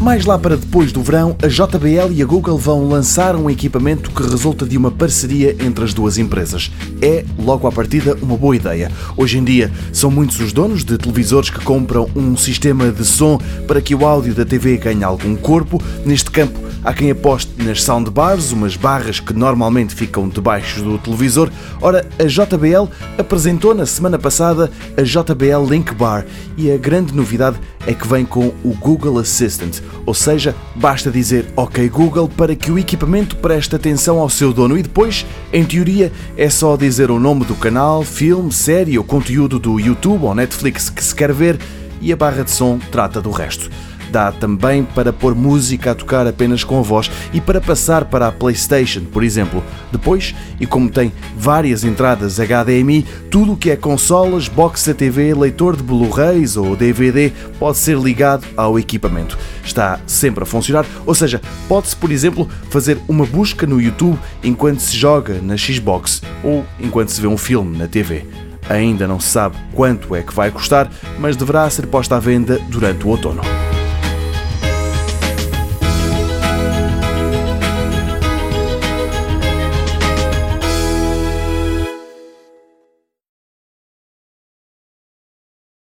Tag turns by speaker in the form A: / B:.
A: Mais lá para depois do verão, a JBL e a Google vão lançar um equipamento que resulta de uma parceria entre as duas empresas. É, logo à partida, uma boa ideia. Hoje em dia, são muitos os donos de televisores que compram um sistema de som para que o áudio da TV ganhe algum corpo. Neste campo, há quem aposte nas soundbars, umas barras que normalmente ficam debaixo do televisor. Ora, a JBL apresentou na semana passada a JBL Link Bar e a grande novidade é que vem com o Google Assistant, ou seja, basta dizer OK Google para que o equipamento preste atenção ao seu dono e depois, em teoria, é só dizer o nome do canal, filme, série ou conteúdo do YouTube ou Netflix que se quer ver e a barra de som trata do resto. Dá também para pôr música a tocar apenas com a voz e para passar para a PlayStation, por exemplo. Depois, e como tem várias entradas HDMI, tudo o que é consolas, box da TV, leitor de Blu-rays ou DVD pode ser ligado ao equipamento. Está sempre a funcionar, ou seja, pode-se, por exemplo, fazer uma busca no YouTube enquanto se joga na Xbox ou enquanto se vê um filme na TV. Ainda não se sabe quanto é que vai custar, mas deverá ser posta à venda durante o outono.